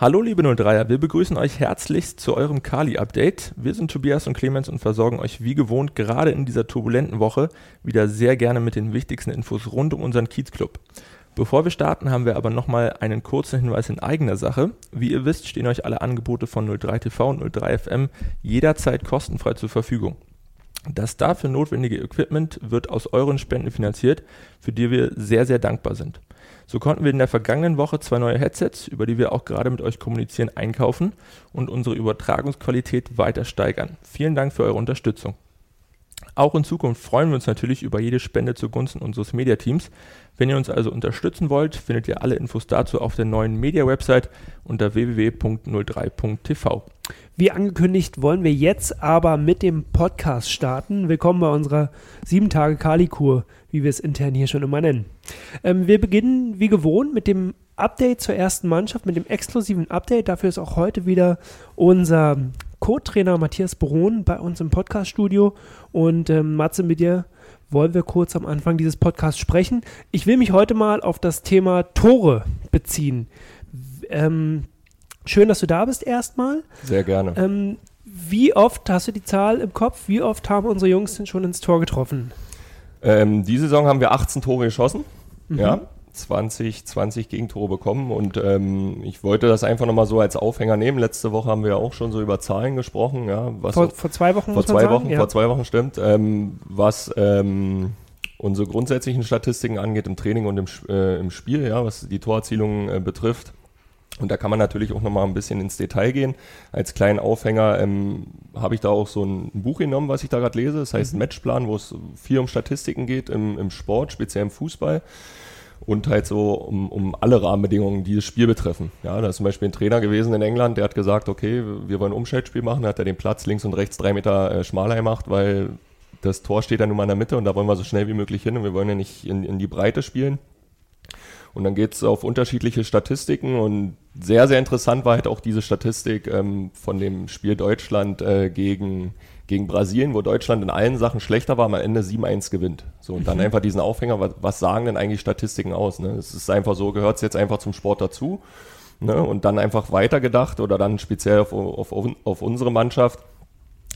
Hallo liebe 03er, wir begrüßen euch herzlichst zu eurem Kali-Update. Wir sind Tobias und Clemens und versorgen euch wie gewohnt gerade in dieser turbulenten Woche wieder sehr gerne mit den wichtigsten Infos rund um unseren Kiezclub. Bevor wir starten, haben wir aber nochmal einen kurzen Hinweis in eigener Sache. Wie ihr wisst, stehen euch alle Angebote von 03TV und 03FM jederzeit kostenfrei zur Verfügung. Das dafür notwendige Equipment wird aus euren Spenden finanziert, für die wir sehr, sehr dankbar sind. So konnten wir in der vergangenen Woche zwei neue Headsets, über die wir auch gerade mit euch kommunizieren, einkaufen und unsere Übertragungsqualität weiter steigern. Vielen Dank für eure Unterstützung. Auch in Zukunft freuen wir uns natürlich über jede Spende zugunsten unseres Mediateams. Wenn ihr uns also unterstützen wollt, findet ihr alle Infos dazu auf der neuen Media-Website unter www.03.tv. Wie angekündigt, wollen wir jetzt aber mit dem Podcast starten. Willkommen bei unserer 7-Tage-Kali-Kur, wie wir es intern hier schon immer nennen. Ähm, wir beginnen wie gewohnt mit dem Update zur ersten Mannschaft, mit dem exklusiven Update. Dafür ist auch heute wieder unser Co-Trainer Matthias Bron bei uns im Podcast-Studio. Und ähm, Matze, mit dir wollen wir kurz am Anfang dieses Podcasts sprechen. Ich will mich heute mal auf das Thema Tore beziehen. Ähm, schön, dass du da bist erstmal. Sehr gerne. Ähm, wie oft hast du die Zahl im Kopf? Wie oft haben unsere Jungs denn schon ins Tor getroffen? Ähm, die Saison haben wir 18 Tore geschossen. Mhm. Ja, 20, 20 Gegentore bekommen und ähm, ich wollte das einfach nochmal so als Aufhänger nehmen. Letzte Woche haben wir auch schon so über Zahlen gesprochen. Ja, was vor, vor zwei Wochen? Vor zwei Wochen, ja. vor zwei Wochen stimmt. Ähm, was ähm, unsere grundsätzlichen Statistiken angeht im Training und im, äh, im Spiel, ja, was die Torerzielung äh, betrifft. Und da kann man natürlich auch nochmal ein bisschen ins Detail gehen. Als kleinen Aufhänger ähm, habe ich da auch so ein Buch genommen, was ich da gerade lese. Das heißt mhm. Matchplan, wo es viel um Statistiken geht im, im Sport, speziell im Fußball und halt so um, um alle Rahmenbedingungen, die das Spiel betreffen. Ja, da ist zum Beispiel ein Trainer gewesen in England, der hat gesagt, okay, wir wollen ein Umschaltspiel machen, da hat er den Platz links und rechts drei Meter äh, schmaler gemacht, weil das Tor steht ja nun mal in der Mitte und da wollen wir so schnell wie möglich hin und wir wollen ja nicht in, in die Breite spielen. Und dann geht es auf unterschiedliche Statistiken und sehr, sehr interessant war halt auch diese Statistik ähm, von dem Spiel Deutschland äh, gegen gegen Brasilien, wo Deutschland in allen Sachen schlechter war, am Ende 7-1 gewinnt. So, und dann mhm. einfach diesen Aufhänger, was, was, sagen denn eigentlich Statistiken aus? Ne? Es ist einfach so, gehört es jetzt einfach zum Sport dazu. Ne? Und dann einfach weitergedacht oder dann speziell auf, auf, auf unsere Mannschaft,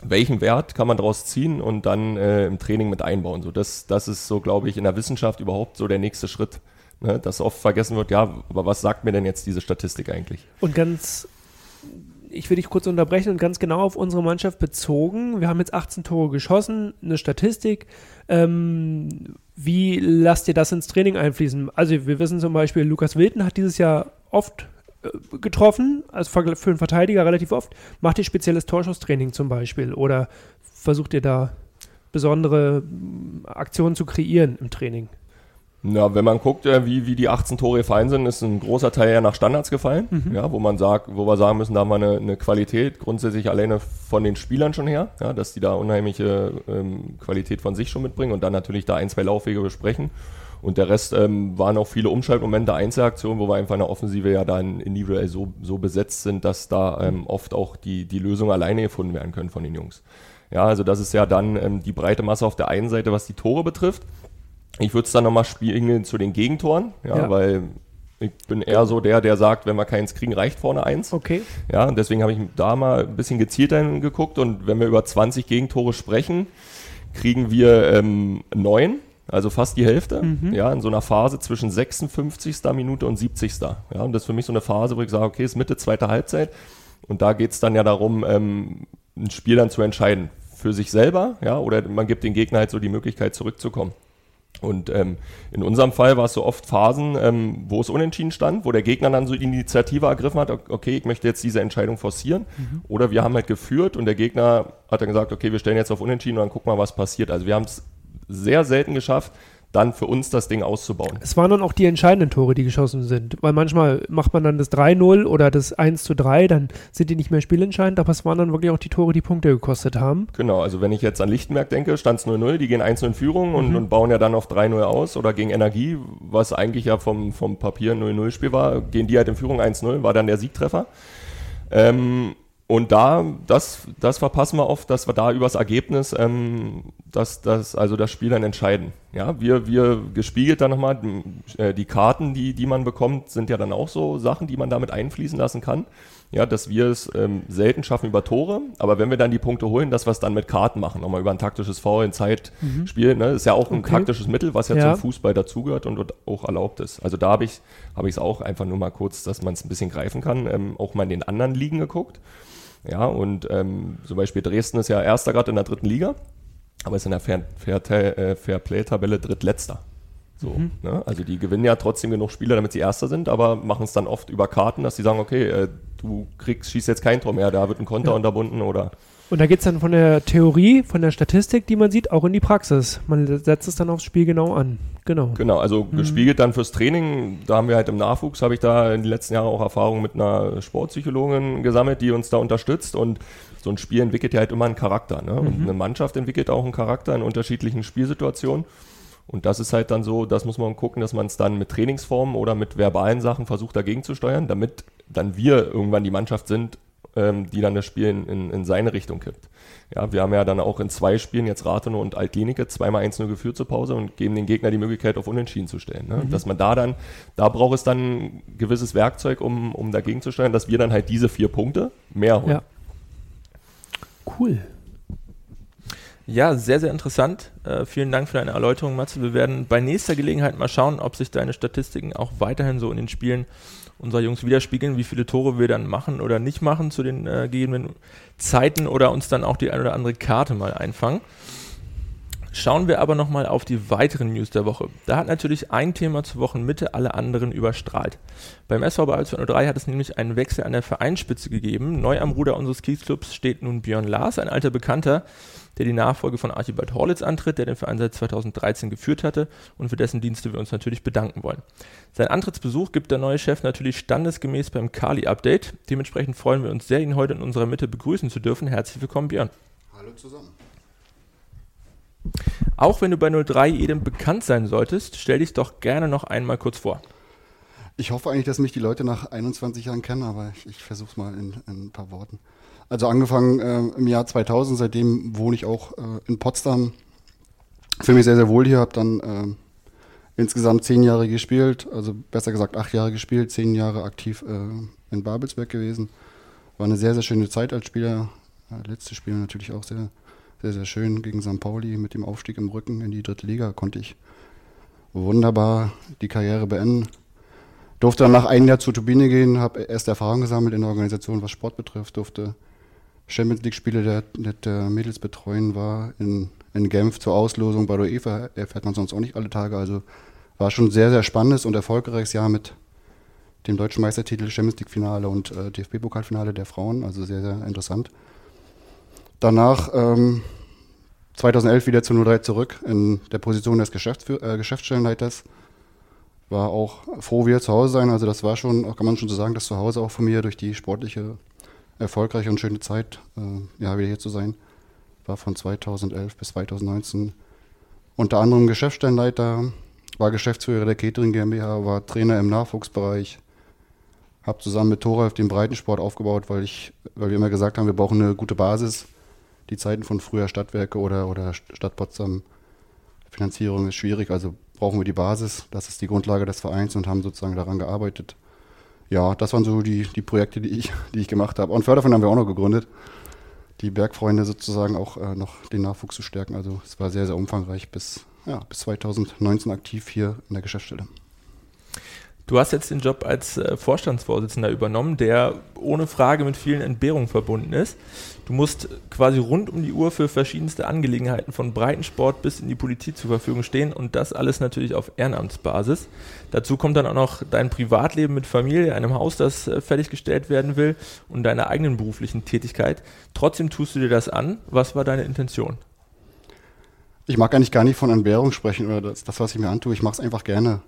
welchen Wert kann man daraus ziehen und dann äh, im Training mit einbauen. So, das, das ist so, glaube ich, in der Wissenschaft überhaupt so der nächste Schritt. Ne? Dass oft vergessen wird, ja, aber was sagt mir denn jetzt diese Statistik eigentlich? Und ganz ich will dich kurz unterbrechen und ganz genau auf unsere Mannschaft bezogen. Wir haben jetzt 18 Tore geschossen, eine Statistik. Ähm, wie lasst ihr das ins Training einfließen? Also wir wissen zum Beispiel, Lukas Wilton hat dieses Jahr oft äh, getroffen, also für einen Verteidiger relativ oft. Macht ihr spezielles Torschusstraining zum Beispiel oder versucht ihr da besondere Aktionen zu kreieren im Training? Ja, wenn man guckt, äh, wie, wie die 18 Tore gefallen sind, ist ein großer Teil ja nach Standards gefallen. Mhm. Ja, wo man sagt, wo wir sagen müssen, da haben wir eine, eine Qualität grundsätzlich alleine von den Spielern schon her, ja, dass die da unheimliche ähm, Qualität von sich schon mitbringen und dann natürlich da ein, zwei Laufwege besprechen. Und der Rest ähm, waren auch viele Umschaltmomente, Einzelaktionen, wo wir einfach in der Offensive ja dann individuell so, so besetzt sind, dass da ähm, oft auch die, die Lösungen alleine gefunden werden können von den Jungs. Ja, also das ist ja dann ähm, die breite Masse auf der einen Seite, was die Tore betrifft. Ich würde es dann nochmal spielen zu den Gegentoren, ja, ja, weil ich bin eher so der, der sagt, wenn wir keins kriegen, reicht vorne eins. Okay. Ja, und deswegen habe ich da mal ein bisschen gezielter geguckt und wenn wir über 20 Gegentore sprechen, kriegen wir ähm, neun, also fast die Hälfte, mhm. ja, in so einer Phase zwischen 56. Minute und 70. Ja, und das ist für mich so eine Phase, wo ich sage, okay, ist Mitte zweite Halbzeit und da geht es dann ja darum, ähm, ein Spiel dann zu entscheiden für sich selber, ja, oder man gibt den Gegner halt so die Möglichkeit zurückzukommen. Und ähm, in unserem Fall war es so oft Phasen, ähm, wo es unentschieden stand, wo der Gegner dann so die Initiative ergriffen hat, okay, ich möchte jetzt diese Entscheidung forcieren. Mhm. Oder wir haben halt geführt und der Gegner hat dann gesagt, okay, wir stellen jetzt auf unentschieden und dann gucken wir, was passiert. Also wir haben es sehr selten geschafft, dann für uns das Ding auszubauen. Es waren dann auch die entscheidenden Tore, die geschossen sind. Weil manchmal macht man dann das 3-0 oder das 1-3, dann sind die nicht mehr spielentscheidend, aber es waren dann wirklich auch die Tore, die Punkte gekostet haben. Genau, also wenn ich jetzt an Lichtenberg denke, stand es 0-0, die gehen 1 in Führung mhm. und, und, bauen ja dann auf 3-0 aus oder gegen Energie, was eigentlich ja vom, vom Papier 0-0-Spiel war, gehen die halt in Führung 1-0, war dann der Siegtreffer. Ähm, Und da, das, das verpassen wir oft, dass wir da übers Ergebnis, ähm, dass das, also das Spiel dann entscheiden. Ja, wir, wir gespiegelt dann nochmal, äh, die Karten, die, die man bekommt, sind ja dann auch so Sachen, die man damit einfließen lassen kann ja, dass wir es ähm, selten schaffen über Tore, aber wenn wir dann die Punkte holen, dass wir es dann mit Karten machen, nochmal über ein taktisches Foul in Zeitspiel, mhm. ne, ist ja auch ein okay. taktisches Mittel, was ja, ja. zum Fußball dazugehört und auch erlaubt ist. Also da habe ich es auch einfach nur mal kurz, dass man es ein bisschen greifen kann, ähm, auch mal in den anderen Ligen geguckt. Ja, und ähm, zum Beispiel Dresden ist ja erster gerade in der dritten Liga, aber ist in der Fair, Fair, äh, Fair Play-Tabelle drittletzter. So, mhm. ne? Also die gewinnen ja trotzdem genug Spieler, damit sie Erster sind, aber machen es dann oft über Karten, dass sie sagen, okay, äh, du kriegst, schießt jetzt kein Tor mehr, da wird ein Konter ja. unterbunden oder. Und da geht es dann von der Theorie, von der Statistik, die man sieht, auch in die Praxis. Man setzt es dann aufs Spiel genau an. Genau. Genau, also mhm. gespiegelt dann fürs Training, da haben wir halt im Nachwuchs, habe ich da in den letzten Jahren auch Erfahrungen mit einer Sportpsychologin gesammelt, die uns da unterstützt und so ein Spiel entwickelt ja halt immer einen Charakter. Ne? Und mhm. eine Mannschaft entwickelt auch einen Charakter in unterschiedlichen Spielsituationen. Und das ist halt dann so, das muss man gucken, dass man es dann mit Trainingsformen oder mit verbalen Sachen versucht dagegen zu steuern, damit dann wir irgendwann die Mannschaft sind, ähm, die dann das Spiel in, in, in, seine Richtung kippt. Ja, wir haben ja dann auch in zwei Spielen jetzt Rathenow und Altlinike zweimal 1-0 geführt zur Pause und geben den Gegner die Möglichkeit, auf Unentschieden zu stellen. Ne? Mhm. Dass man da dann, da braucht es dann ein gewisses Werkzeug, um, um dagegen zu steuern, dass wir dann halt diese vier Punkte mehr holen. Ja. Cool. Ja, sehr, sehr interessant. Äh, vielen Dank für deine Erläuterung, Matze. Wir werden bei nächster Gelegenheit mal schauen, ob sich deine Statistiken auch weiterhin so in den Spielen unserer Jungs widerspiegeln, wie viele Tore wir dann machen oder nicht machen zu den äh, gegebenen Zeiten oder uns dann auch die eine oder andere Karte mal einfangen. Schauen wir aber nochmal auf die weiteren News der Woche. Da hat natürlich ein Thema zur Wochenmitte alle anderen überstrahlt. Beim SV Ball 203 hat es nämlich einen Wechsel an der Vereinsspitze gegeben. Neu am Ruder unseres Kiesclubs steht nun Björn Lars, ein alter Bekannter, der die Nachfolge von Archibald Horlitz antritt, der den Verein seit 2013 geführt hatte und für dessen Dienste wir uns natürlich bedanken wollen. Sein Antrittsbesuch gibt der neue Chef natürlich standesgemäß beim Kali-Update. Dementsprechend freuen wir uns sehr, ihn heute in unserer Mitte begrüßen zu dürfen. Herzlich willkommen, Björn. Hallo zusammen. Auch wenn du bei 03 jedem bekannt sein solltest, stell dich doch gerne noch einmal kurz vor. Ich hoffe eigentlich, dass mich die Leute nach 21 Jahren kennen, aber ich, ich versuche es mal in, in, ein paar Worten. Also angefangen äh, im Jahr 2000, seitdem wohne ich auch äh, in Potsdam. Fühle mich sehr, sehr wohl hier, habe dann äh, insgesamt zehn Jahre gespielt, also besser gesagt acht Jahre gespielt, zehn Jahre aktiv äh, in Babelsberg gewesen. War eine sehr, sehr schöne Zeit als Spieler. letztes Spiel natürlich auch sehr, sehr, sehr schön gegen St. Pauli mit dem Aufstieg im Rücken in die dritte Liga konnte ich wunderbar die Karriere beenden. Durfte dann nach einem Jahr zur Turbine gehen, habe erste Erfahrung gesammelt in der Organisation, was Sport betrifft, durfte Champions League-Spiele der, der, der, Mädels betreuen, war in, in Genf zur Auslosung bei der UEFA, erfährt man sonst auch nicht alle Tage. Also war schon ein sehr, sehr spannendes und erfolgreiches Jahr mit dem deutschen Meistertitel, Champions League-Finale und äh, DFB-Pokalfinale der Frauen, also sehr, sehr interessant. Danach ähm, 2011 wieder zu 03 zurück in der Position des Geschäftsfü äh, Geschäftsstellenleiters. War auch froh, wieder zu Hause sein. Also das war schon, kann man schon so sagen, das Zuhause auch von mir durch die sportliche erfolgreiche und schöne Zeit, äh, ja, wieder hier zu sein. War von 2011 bis 2019 unter anderem Geschäftsstellenleiter, war Geschäftsführer der Catering GmbH, war Trainer im Nachwuchsbereich, habe zusammen mit Thoralf den Breitensport aufgebaut, weil ich, weil wir immer gesagt haben, wir brauchen eine gute Basis. Die Zeiten von früher Stadtwerke oder, oder Stadt Potsdam Finanzierung ist schwierig, also brauchen wir die Basis. Das ist die Grundlage des Vereins und haben sozusagen daran gearbeitet ja, das waren so die, die Projekte, die ich, die ich gemacht habe. Und Förderverein haben wir auch noch gegründet, die Bergfreunde sozusagen auch äh, noch den Nachwuchs zu stärken. Also es war sehr, sehr umfangreich bis, ja, bis 2019 aktiv hier in der Geschäftsstelle. Du hast jetzt den Job als äh, Vorstandsvorsitzender übernommen, der ohne Frage mit vielen Entbehrungen verbunden ist. Du musst quasi rund um die Uhr für verschiedenste Angelegenheiten von Breitensport bis in die Politik zur Verfügung stehen und das alles natürlich auf Ehrenamtsbasis. Dazu kommt dann auch noch dein Privatleben mit Familie, einem Haus, das äh, fertiggestellt werden will und deiner eigenen beruflichen Tätigkeit. Trotzdem tust du dir das an. Was war deine Intention? Ich mag eigentlich gar nicht von Entbehrung sprechen oder das, das was ich mir antue. Ich mache es einfach gerne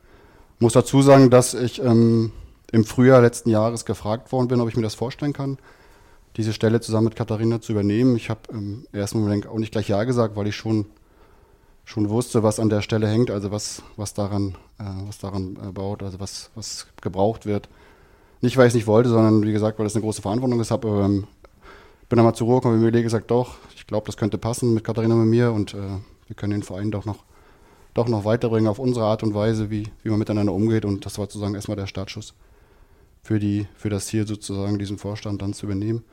muss dazu sagen, dass ich ähm, im Frühjahr letzten Jahres gefragt worden bin, ob ich mir das vorstellen kann, diese Stelle zusammen mit Katharina zu übernehmen. Ich habe im ersten Moment auch nicht gleich Ja gesagt, weil ich schon, schon wusste, was an der Stelle hängt, also was, was daran, äh, was daran äh, baut, also was, was gebraucht wird. Nicht, weil ich es nicht wollte, sondern wie gesagt, weil es eine große Verantwortung ist. Habe ähm, bin dann mal zur Ruhe gekommen, mir überlegt gesagt, doch, ich glaube, das könnte passen mit Katharina und mir und äh, wir können den Verein doch noch, doch noch weiterbringen auf unsere Art und Weise, wie, wie man miteinander umgeht. Und das war sozusagen erstmal der Startschuss für, die, für das Ziel, sozusagen diesen Vorstand dann zu übernehmen.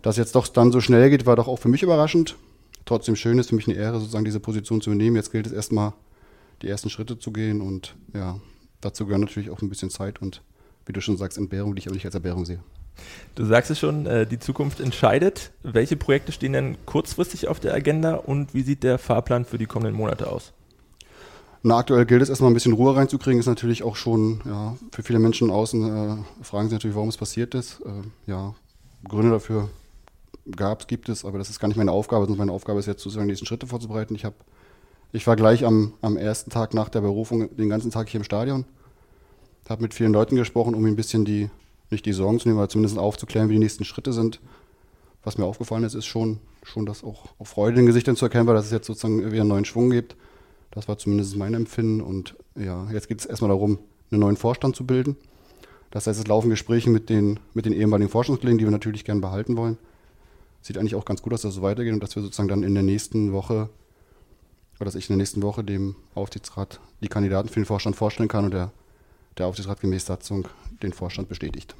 Dass jetzt doch dann so schnell geht, war doch auch für mich überraschend. Trotzdem schön ist für mich eine Ehre, sozusagen diese Position zu übernehmen. Jetzt gilt es erstmal, die ersten Schritte zu gehen und ja, dazu gehört natürlich auch ein bisschen Zeit und wie du schon sagst, Entbehrung, die ich aber nicht als Entbehrung sehe. Du sagst es schon, äh, die Zukunft entscheidet. Welche Projekte stehen denn kurzfristig auf der Agenda und wie sieht der Fahrplan für die kommenden Monate aus? Na, aktuell gilt es erstmal ein bisschen Ruhe reinzukriegen, ist natürlich auch schon, ja, für viele Menschen außen äh, fragen sich natürlich, warum es passiert ist. Äh, ja, Gründe dafür gab es, gibt es, aber das ist gar nicht meine Aufgabe, sondern meine Aufgabe ist jetzt sozusagen die nächsten Schritte vorzubereiten. Ich habe, ich war gleich am, am ersten Tag nach der Berufung den ganzen Tag hier im Stadion, habe mit vielen Leuten gesprochen, um ein bisschen die, nicht die Sorgen zu nehmen, aber zumindest aufzuklären, wie die nächsten Schritte sind. Was mir aufgefallen ist, ist schon, schon dass auch, auch Freude in den Gesichtern zu erkennen war, dass es jetzt sozusagen wieder einen neuen Schwung gibt. Das war zumindest mein Empfinden. Und ja, jetzt geht es erstmal darum, einen neuen Vorstand zu bilden. Das heißt, es laufen Gespräche mit den, mit den ehemaligen Forschungskollegen, die wir natürlich gerne behalten wollen. Sieht eigentlich auch ganz gut aus, dass es so weitergeht und dass wir sozusagen dann in der nächsten Woche, oder dass ich in der nächsten Woche dem Aufsichtsrat die Kandidaten für den Vorstand vorstellen kann und der, der Aufsichtsrat gemäß Satzung den Vorstand bestätigt.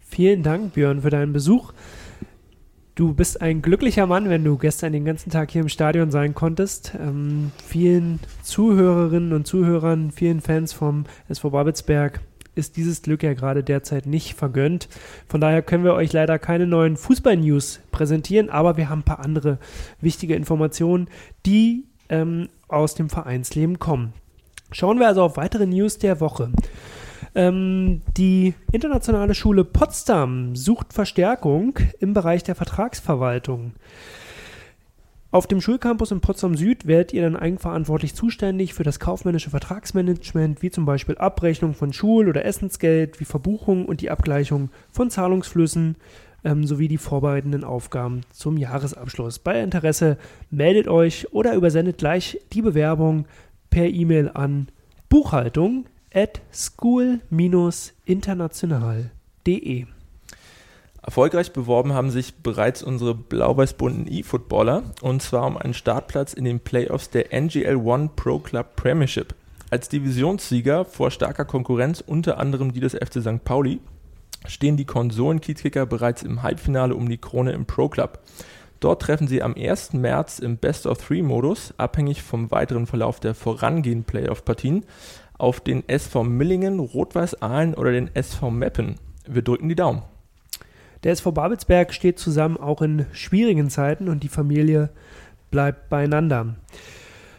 Vielen Dank, Björn, für deinen Besuch. Du bist ein glücklicher Mann, wenn du gestern den ganzen Tag hier im Stadion sein konntest. Ähm, vielen Zuhörerinnen und Zuhörern, vielen Fans vom SV Babelsberg ist dieses Glück ja gerade derzeit nicht vergönnt. Von daher können wir euch leider keine neuen Fußball-News präsentieren, aber wir haben ein paar andere wichtige Informationen, die ähm, aus dem Vereinsleben kommen. Schauen wir also auf weitere News der Woche. Ähm, die Internationale Schule Potsdam sucht Verstärkung im Bereich der Vertragsverwaltung. Auf dem Schulcampus in Potsdam Süd werdet ihr dann eigenverantwortlich zuständig für das kaufmännische Vertragsmanagement, wie zum Beispiel Abrechnung von Schul- oder Essensgeld, wie Verbuchung und die Abgleichung von Zahlungsflüssen ähm, sowie die vorbereitenden Aufgaben zum Jahresabschluss. Bei Interesse meldet euch oder übersendet gleich die Bewerbung per E-Mail an Buchhaltung at school-international.de. Erfolgreich beworben haben sich bereits unsere blau-weiß-bunten E-Footballer und zwar um einen Startplatz in den Playoffs der NGL One Pro Club Premiership. Als Divisionssieger vor starker Konkurrenz, unter anderem die des FC St. Pauli, stehen die Konsolen-Kiezkicker bereits im Halbfinale um die Krone im Pro Club. Dort treffen sie am 1. März im Best-of-Three-Modus, abhängig vom weiteren Verlauf der vorangehenden Playoff-Partien, auf den SV Millingen, Rot-Weiß Aalen oder den SV Meppen. Wir drücken die Daumen. Der SV Babelsberg steht zusammen auch in schwierigen Zeiten und die Familie bleibt beieinander.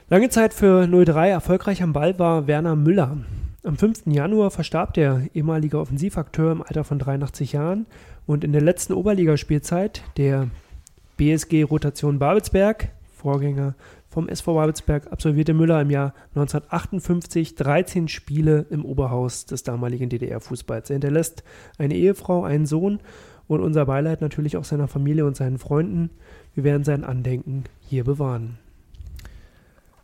Lange Zeit für 03 erfolgreich am Ball war Werner Müller. Am 5. Januar verstarb der ehemalige Offensivakteur im Alter von 83 Jahren und in der letzten Oberligaspielzeit der BSG Rotation Babelsberg, Vorgänger vom SV Babelsberg absolvierte Müller im Jahr 1958 13 Spiele im Oberhaus des damaligen DDR-Fußballs. Er hinterlässt eine Ehefrau, einen Sohn und unser Beileid natürlich auch seiner Familie und seinen Freunden. Wir werden sein Andenken hier bewahren.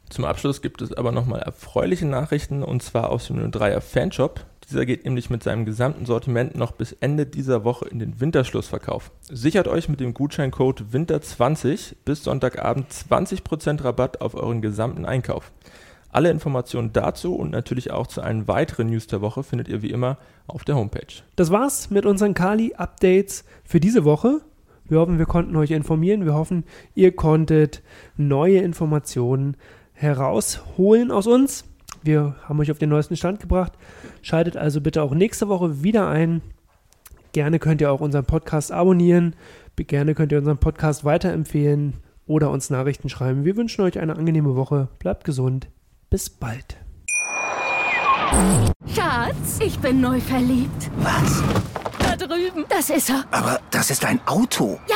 Zum Abschluss gibt es aber nochmal erfreuliche Nachrichten und zwar aus dem 03er Fanshop. Dieser geht nämlich mit seinem gesamten Sortiment noch bis Ende dieser Woche in den Winterschlussverkauf. Sichert euch mit dem Gutscheincode Winter20 bis Sonntagabend 20% Rabatt auf euren gesamten Einkauf. Alle Informationen dazu und natürlich auch zu allen weiteren News der Woche findet ihr wie immer auf der Homepage. Das war's mit unseren Kali-Updates für diese Woche. Wir hoffen, wir konnten euch informieren. Wir hoffen, ihr konntet neue Informationen herausholen aus uns. Wir haben euch auf den neuesten Stand gebracht. Schaltet also bitte auch nächste Woche wieder ein. Gerne könnt ihr auch unseren Podcast abonnieren. Gerne könnt ihr unseren Podcast weiterempfehlen oder uns Nachrichten schreiben. Wir wünschen euch eine angenehme Woche. Bleibt gesund. Bis bald. Schatz, ich bin neu verliebt. Was? Da drüben. Das ist er. Aber das ist ein Auto. Ja,